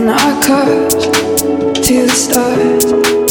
and our cups to the stars.